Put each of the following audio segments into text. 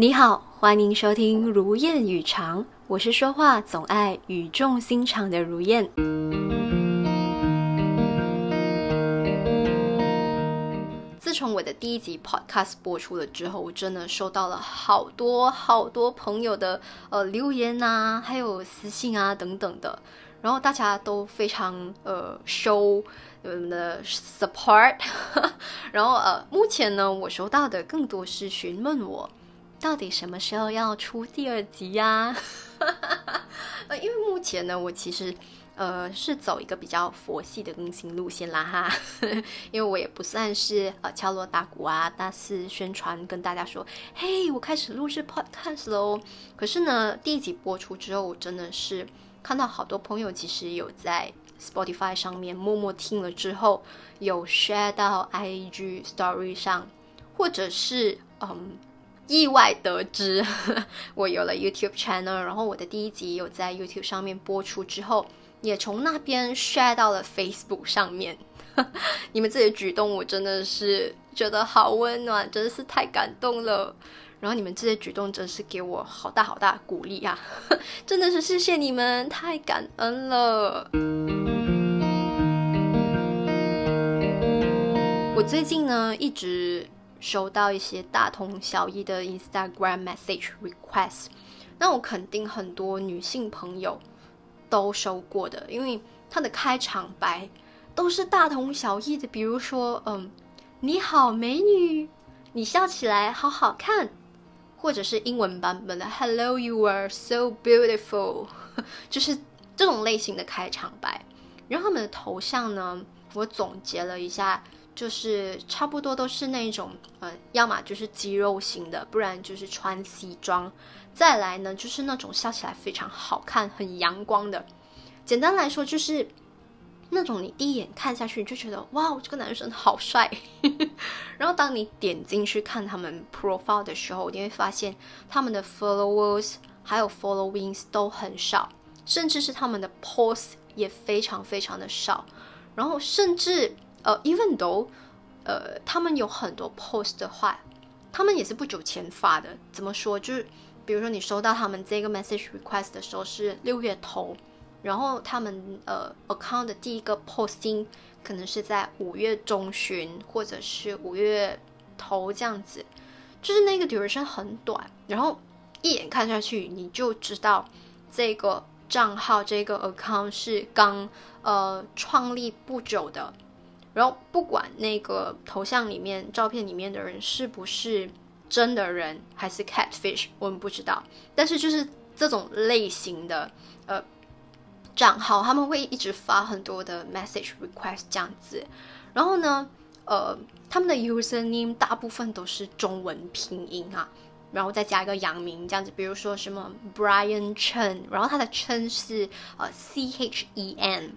你好，欢迎收听《如燕语长》，我是说话总爱语重心长的如燕。自从我的第一集 Podcast 播出了之后，我真的收到了好多好多朋友的呃留言啊，还有私信啊等等的，然后大家都非常呃 show 我们的 support，然后呃目前呢，我收到的更多是询问我到底什么时候要出第二集呀？呃，因为目前呢，我其实。呃，是走一个比较佛系的更新路线啦哈，因为我也不算是呃敲锣打鼓啊，大肆宣传跟大家说，嘿，我开始录制 podcast 喽。可是呢，第一集播出之后，我真的是看到好多朋友其实有在 Spotify 上面默默听了之后，有 share 到 IG Story 上，或者是嗯意外得知 我有了 YouTube channel，然后我的第一集有在 YouTube 上面播出之后。也从那边 share 到了 Facebook 上面，你们这些举动我真的是觉得好温暖，真的是太感动了。然后你们这些举动真是给我好大好大鼓励啊！真的是谢谢你们，太感恩了。我最近呢一直收到一些大同小异的 Instagram message request，那我肯定很多女性朋友。都收过的，因为它的开场白都是大同小异的。比如说，嗯，你好，美女，你笑起来好好看，或者是英文版本的 Hello, you are so beautiful，就是这种类型的开场白。然后他们的头像呢，我总结了一下，就是差不多都是那种，呃，要么就是肌肉型的，不然就是穿西装。再来呢，就是那种笑起来非常好看、很阳光的。简单来说，就是那种你第一眼看下去你就觉得哇，这个男生好帅。然后当你点进去看他们 profile 的时候，你会发现他们的 followers 还有 followings 都很少，甚至是他们的 post 也非常非常的少。然后甚至呃，even though 呃，他们有很多 post 的话，他们也是不久前发的。怎么说？就是。比如说，你收到他们这个 message request 的时候是六月头，然后他们呃 account 的第一个 posting 可能是在五月中旬或者是五月头这样子，就是那个 duration 很短，然后一眼看下去你就知道这个账号这个 account 是刚呃创立不久的，然后不管那个头像里面照片里面的人是不是。真的人还是 catfish，我们不知道。但是就是这种类型的呃账号，他们会一直发很多的 message request 这样子。然后呢，呃，他们的 username 大部分都是中文拼音啊，然后再加一个洋名这样子。比如说什么 Brian Chen，然后他的 Chen 是呃 C H E N。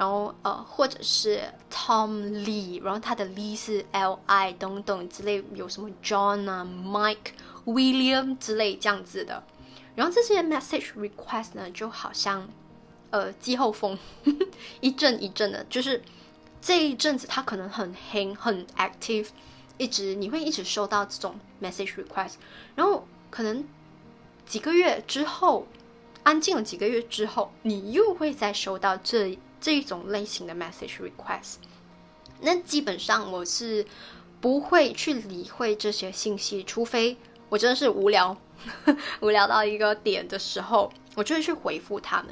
然后呃，或者是 Tom Lee，然后他的 Lee 是 L I 等等之类，有什么 John 啊、Mike、William 之类这样子的。然后这些 message request 呢，就好像呃季候风呵呵，一阵一阵的，就是这一阵子他可能很黑、很 active，一直你会一直收到这种 message request。然后可能几个月之后，安静了几个月之后，你又会再收到这。这一种类型的 message request，那基本上我是不会去理会这些信息，除非我真的是无聊，无聊到一个点的时候，我就会去回复他们。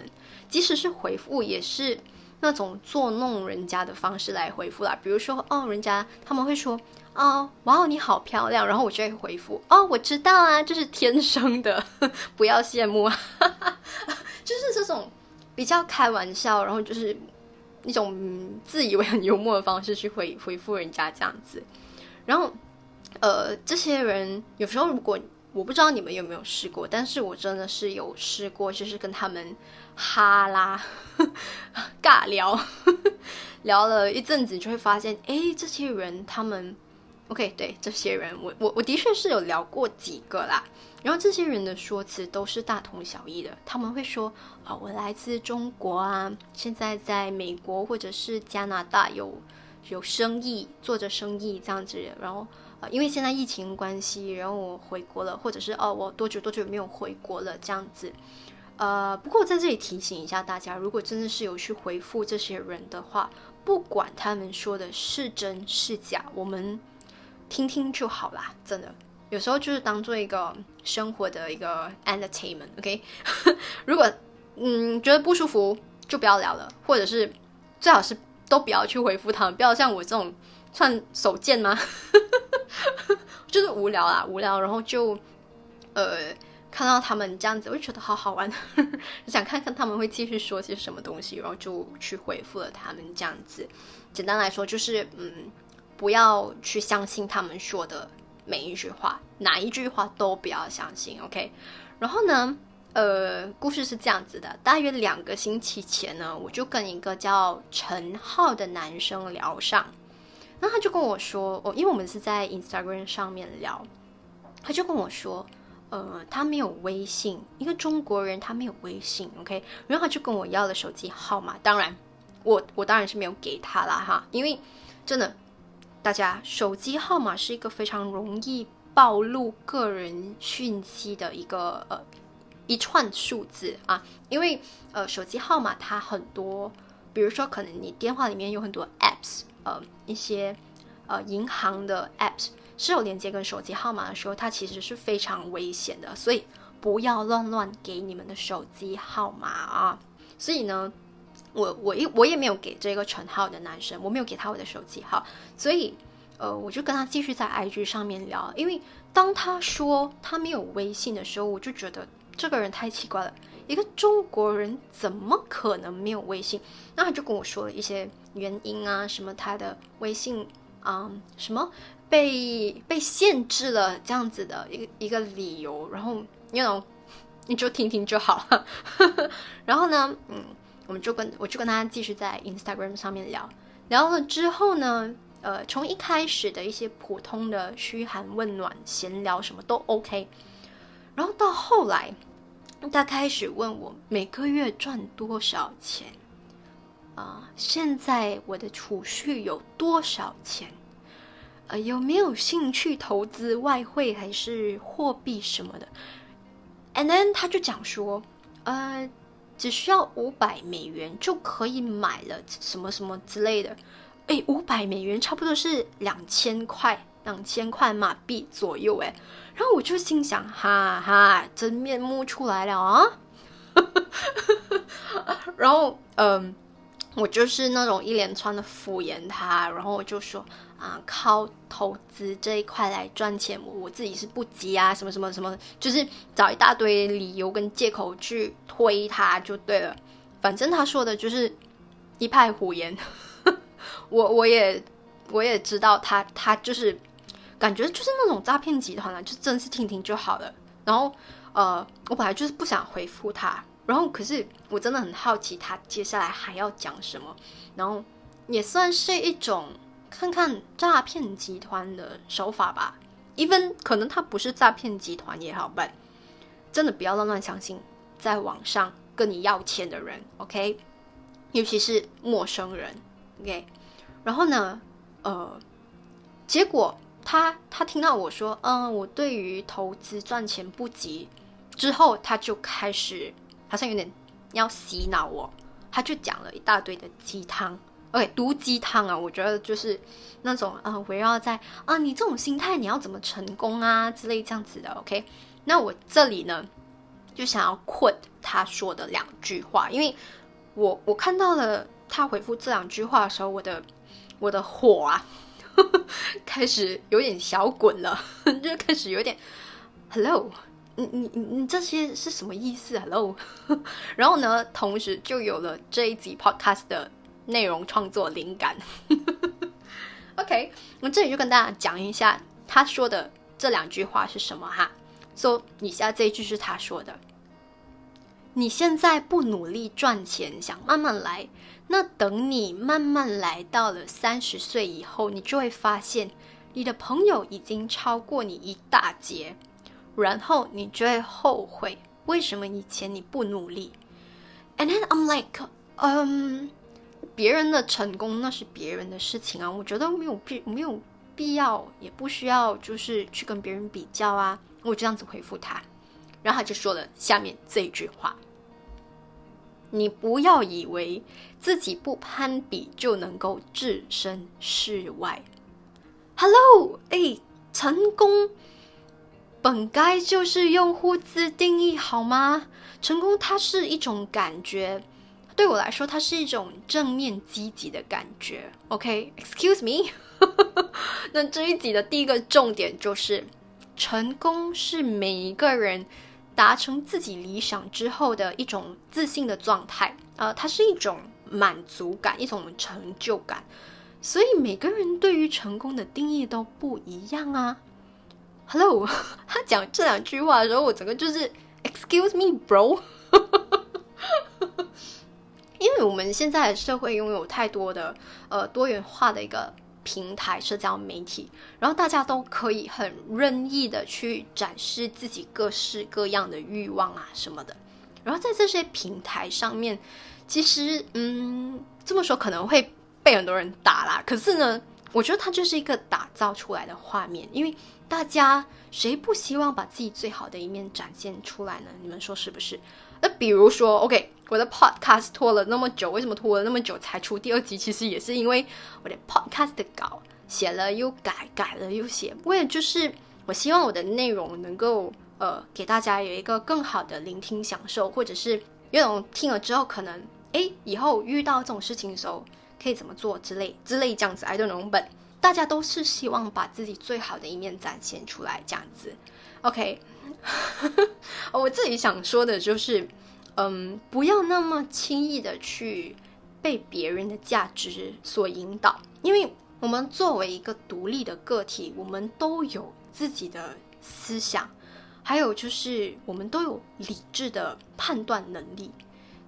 即使是回复，也是那种作弄人家的方式来回复啦。比如说，哦，人家他们会说，哦，哇哦，你好漂亮，然后我就会回复，哦，我知道啊，这是天生的，不要羡慕啊，就是这种。比较开玩笑，然后就是一种自以为很幽默的方式去回回复人家这样子，然后呃，这些人有时候如果我不知道你们有没有试过，但是我真的是有试过，就是跟他们哈拉 尬聊，聊了一阵子，就会发现，哎，这些人他们。OK，对这些人，我我我的确是有聊过几个啦。然后这些人的说辞都是大同小异的，他们会说啊，我来自中国啊，现在在美国或者是加拿大有有生意，做着生意这样子。然后呃，因为现在疫情关系，然后我回国了，或者是哦，我多久多久没有回国了这样子。呃，不过在这里提醒一下大家，如果真的是有去回复这些人的话，不管他们说的是真是假，我们听听就好啦，真的。有时候就是当做一个生活的一个 entertainment，OK？如果嗯觉得不舒服，就不要聊了，或者是最好是都不要去回复他们，不要像我这种算手贱吗？就是无聊啊，无聊，然后就呃。看到他们这样子，我就觉得好好玩，想看看他们会继续说些什么东西，然后就去回复了他们这样子。简单来说，就是嗯，不要去相信他们说的每一句话，哪一句话都不要相信，OK？然后呢，呃，故事是这样子的，大约两个星期前呢，我就跟一个叫陈浩的男生聊上，那他就跟我说，哦，因为我们是在 Instagram 上面聊，他就跟我说。呃，他没有微信，一个中国人他没有微信，OK，然后他就跟我要了手机号码，当然，我我当然是没有给他啦哈，因为真的，大家手机号码是一个非常容易暴露个人讯息的一个呃一串数字啊，因为呃手机号码它很多，比如说可能你电话里面有很多 apps，呃一些呃银行的 apps。是有连接跟手机号码的时候，它其实是非常危险的，所以不要乱乱给你们的手机号码啊！所以呢，我我一我也没有给这个陈浩的男生，我没有给他我的手机号，所以呃，我就跟他继续在 IG 上面聊。因为当他说他没有微信的时候，我就觉得这个人太奇怪了，一个中国人怎么可能没有微信？那他就跟我说了一些原因啊，什么他的微信啊，什么。被被限制了这样子的一个一个理由，然后那种你就听听就好了。然后呢，嗯，我们就跟我就跟他继续在 Instagram 上面聊聊了之后呢，呃，从一开始的一些普通的嘘寒问暖、闲聊什么都 OK，然后到后来他开始问我每个月赚多少钱啊，现在我的储蓄有多少钱。呃，有没有兴趣投资外汇还是货币什么的？And then 他就讲说，呃，只需要五百美元就可以买了什么什么之类的。哎，五百美元差不多是两千块，两千块马币左右。哎，然后我就心想，哈哈，真面目出来了啊！然后，嗯，我就是那种一连串的敷衍他，然后我就说。啊，靠投资这一块来赚钱，我自己是不急啊，什么什么什么，就是找一大堆理由跟借口去推他就对了。反正他说的就是一派胡言，我我也我也知道他他就是感觉就是那种诈骗集团了，就真是听听就好了。然后呃，我本来就是不想回复他，然后可是我真的很好奇他接下来还要讲什么，然后也算是一种。看看诈骗集团的手法吧，even 可能他不是诈骗集团也好办，真的不要乱乱相信在网上跟你要钱的人，OK？尤其是陌生人，OK？然后呢，呃，结果他他听到我说，嗯，我对于投资赚钱不急，之后他就开始好像有点要洗脑我，他就讲了一大堆的鸡汤。OK，毒鸡汤啊，我觉得就是那种啊，围绕在啊，你这种心态你要怎么成功啊之类这样子的。OK，那我这里呢就想要 quote 他说的两句话，因为我我看到了他回复这两句话的时候，我的我的火啊 开始有点小滚了，就开始有点 Hello，你你你你这些是什么意思？Hello，然后呢，同时就有了这一集 Podcast 的。内容创作灵感，OK，我这里就跟大家讲一下他说的这两句话是什么哈。说以下这一句是他说的：“你现在不努力赚钱，想慢慢来，那等你慢慢来到了三十岁以后，你就会发现你的朋友已经超过你一大截，然后你就会后悔为什么以前你不努力。” And then I'm like, um. 别人的成功那是别人的事情啊，我觉得没有必没有必要，也不需要，就是去跟别人比较啊。我就这样子回复他，然后他就说了下面这一句话：你不要以为自己不攀比就能够置身事外。Hello，哎，成功本该就是用户自定义，好吗？成功它是一种感觉。对我来说，它是一种正面积极的感觉。OK，Excuse me。那这一集的第一个重点就是，成功是每一个人达成自己理想之后的一种自信的状态。呃，它是一种满足感，一种成就感。所以每个人对于成功的定义都不一样啊。Hello，他讲这两句话的时候，我整个就是 Excuse me，bro。因为我们现在的社会拥有太多的呃多元化的一个平台社交媒体，然后大家都可以很任意的去展示自己各式各样的欲望啊什么的，然后在这些平台上面，其实嗯这么说可能会被很多人打啦，可是呢，我觉得它就是一个打造出来的画面，因为大家谁不希望把自己最好的一面展现出来呢？你们说是不是？那比如说，OK。我的 podcast 拖了那么久，为什么拖了那么久才出第二集？其实也是因为我的 podcast 的稿写了又改，改了又写，为了就是我希望我的内容能够呃给大家有一个更好的聆听享受，或者是有种听了之后可能哎以后遇到这种事情的时候可以怎么做之类之类这样子。I don't know，本大家都是希望把自己最好的一面展现出来这样子。OK，我自己想说的就是。嗯，不要那么轻易的去被别人的价值所引导，因为我们作为一个独立的个体，我们都有自己的思想，还有就是我们都有理智的判断能力。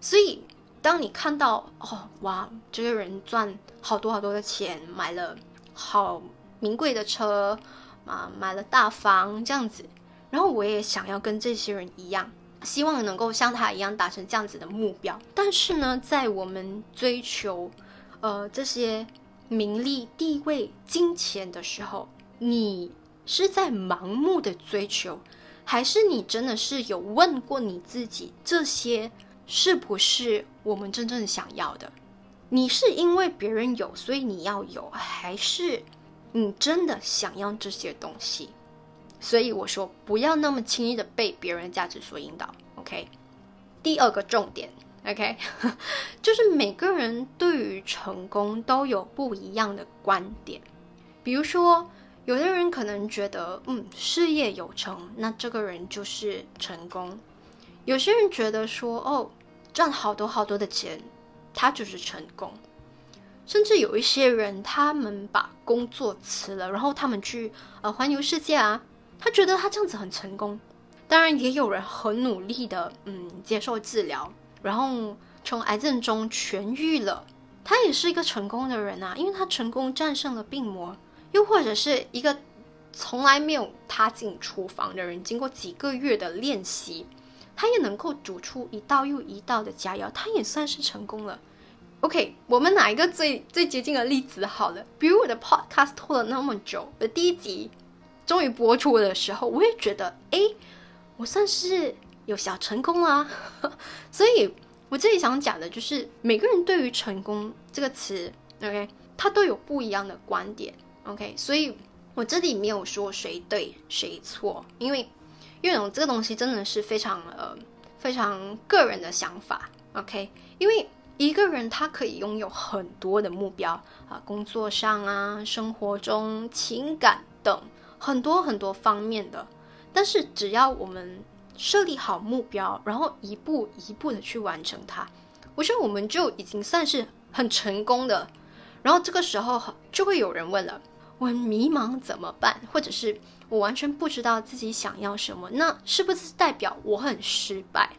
所以，当你看到哦，哇，这个人赚好多好多的钱，买了好名贵的车啊，买了大房这样子，然后我也想要跟这些人一样。希望能够像他一样达成这样子的目标，但是呢，在我们追求呃这些名利、地位、金钱的时候，你是在盲目的追求，还是你真的是有问过你自己，这些是不是我们真正想要的？你是因为别人有，所以你要有，还是你真的想要这些东西？所以我说，不要那么轻易的被别人的价值所引导。OK，第二个重点，OK，就是每个人对于成功都有不一样的观点。比如说，有的人可能觉得，嗯，事业有成，那这个人就是成功；有些人觉得说，哦，赚好多好多的钱，他就是成功。甚至有一些人，他们把工作辞了，然后他们去呃环游世界啊。他觉得他这样子很成功，当然也有人很努力的，嗯，接受治疗，然后从癌症中痊愈了，他也是一个成功的人啊，因为他成功战胜了病魔。又或者是一个从来没有踏进厨房的人，经过几个月的练习，他也能够煮出一道又一道的佳肴，他也算是成功了。OK，我们哪一个最最接近的例子好了？比如我的 Podcast 拖了那么久，我的第一集。终于播出的时候，我也觉得，哎，我算是有小成功啦。所以，我这里想讲的就是，每个人对于成功这个词，OK，他都有不一样的观点，OK。所以我这里没有说谁对谁错，因为因为这个东西真的是非常呃非常个人的想法，OK。因为一个人他可以拥有很多的目标啊，工作上啊，生活中、情感等。很多很多方面的，但是只要我们设立好目标，然后一步一步的去完成它，我觉得我们就已经算是很成功的。然后这个时候就会有人问了：我迷茫怎么办？或者是我完全不知道自己想要什么？那是不是代表我很失败？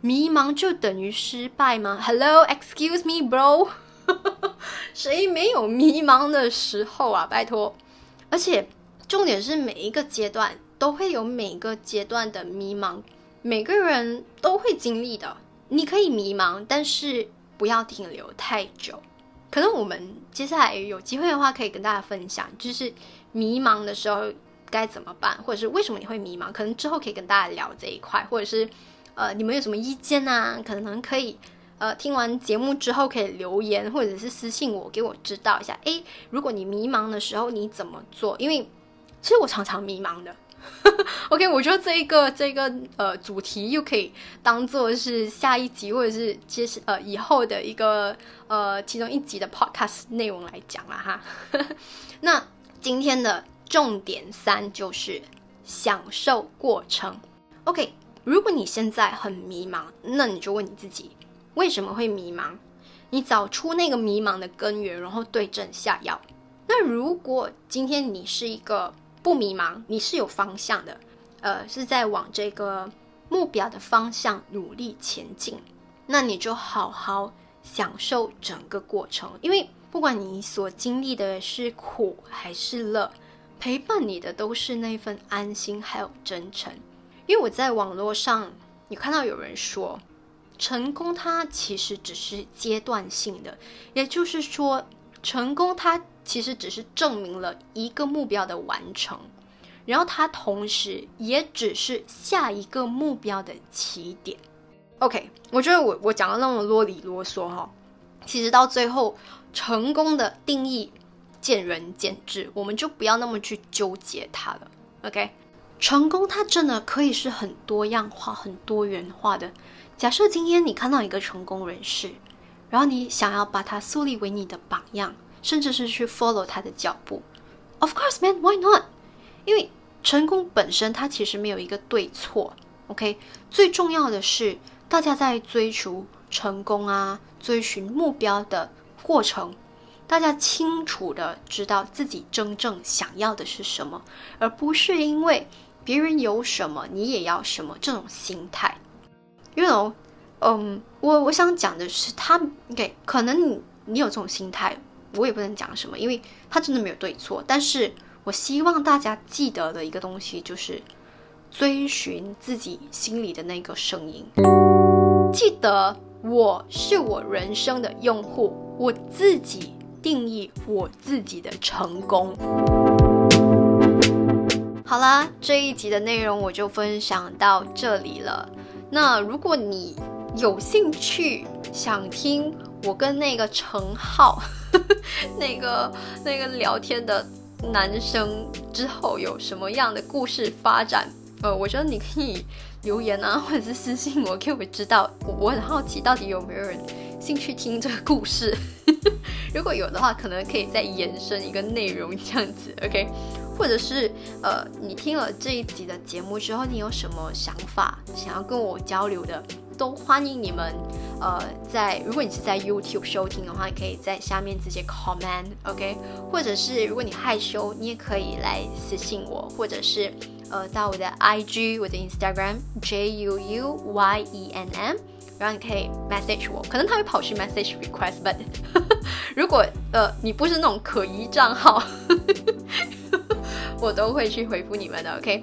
迷茫就等于失败吗？Hello，excuse me，bro，谁没有迷茫的时候啊？拜托，而且。重点是每一个阶段都会有每个阶段的迷茫，每个人都会经历的。你可以迷茫，但是不要停留太久。可能我们接下来有机会的话，可以跟大家分享，就是迷茫的时候该怎么办，或者是为什么你会迷茫？可能之后可以跟大家聊这一块，或者是呃，你们有什么意见啊？可能可以呃，听完节目之后可以留言，或者是私信我，给我知道一下。诶，如果你迷茫的时候你怎么做？因为其实我常常迷茫的。OK，我觉得这一个这个呃主题又可以当做是下一集或者是接呃以后的一个呃其中一集的 Podcast 内容来讲了哈。那今天的重点三就是享受过程。OK，如果你现在很迷茫，那你就问你自己为什么会迷茫？你找出那个迷茫的根源，然后对症下药。那如果今天你是一个不迷茫，你是有方向的，呃，是在往这个目标的方向努力前进。那你就好好享受整个过程，因为不管你所经历的是苦还是乐，陪伴你的都是那份安心还有真诚。因为我在网络上，你看到有人说，成功它其实只是阶段性的，也就是说，成功它。其实只是证明了一个目标的完成，然后它同时也只是下一个目标的起点。OK，我觉得我我讲的那么啰里啰嗦哈，其实到最后成功的定义见仁见智，我们就不要那么去纠结它了。OK，成功它真的可以是很多样化、很多元化的。假设今天你看到一个成功人士，然后你想要把他树立为你的榜样。甚至是去 follow 他的脚步，Of course, man, why not？因为成功本身它其实没有一个对错，OK？最重要的是大家在追求成功啊、追寻目标的过程，大家清楚的知道自己真正想要的是什么，而不是因为别人有什么你也要什么这种心态。You know，嗯，我我想讲的是，他 OK？可能你你有这种心态。我也不能讲什么，因为他真的没有对错。但是我希望大家记得的一个东西就是追寻自己心里的那个声音。记得我是我人生的用户，我自己定义我自己的成功。好啦，这一集的内容我就分享到这里了。那如果你有兴趣想听我跟那个陈浩。那个那个聊天的男生之后有什么样的故事发展？呃，我觉得你可以留言啊，或者是私信我，给我知道。我我很好奇，到底有没有人兴趣听这个故事？如果有的话，可能可以再延伸一个内容这样子，OK？或者是呃，你听了这一集的节目之后，你有什么想法想要跟我交流的？都欢迎你们，呃，在如果你是在 YouTube 收听的话，可以在下面直接 comment，OK？或者是如果你害羞，你也可以来私信我，或者是呃到我的 IG，我的 Instagram J U U Y E N M，然后你可以 message 我，可能他会跑去 message request，but 如果呃你不是那种可疑账号，我都会去回复你们的，OK？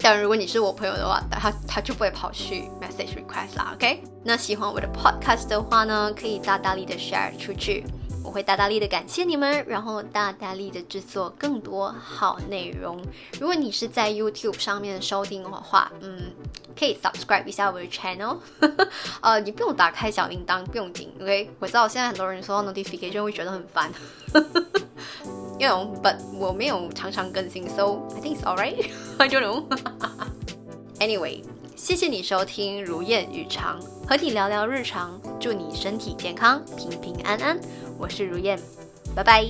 但如果你是我朋友的话，他他就不会跑去 message request 啦，OK？那喜欢我的 podcast 的话呢，可以大大力的 share 出去，我会大大力的感谢你们，然后大大力的制作更多好内容。如果你是在 YouTube 上面收听的话，嗯，可以 subscribe 一下我的 channel，呃，你不用打开小铃铛，不用紧，OK？我知道现在很多人收到 notification 会觉得很烦。You know, but 我没有常常更新，so I think it's alright. I don't know. Anyway，谢谢你收听如燕日常，和你聊聊日常，祝你身体健康，平平安安。我是如燕，拜拜。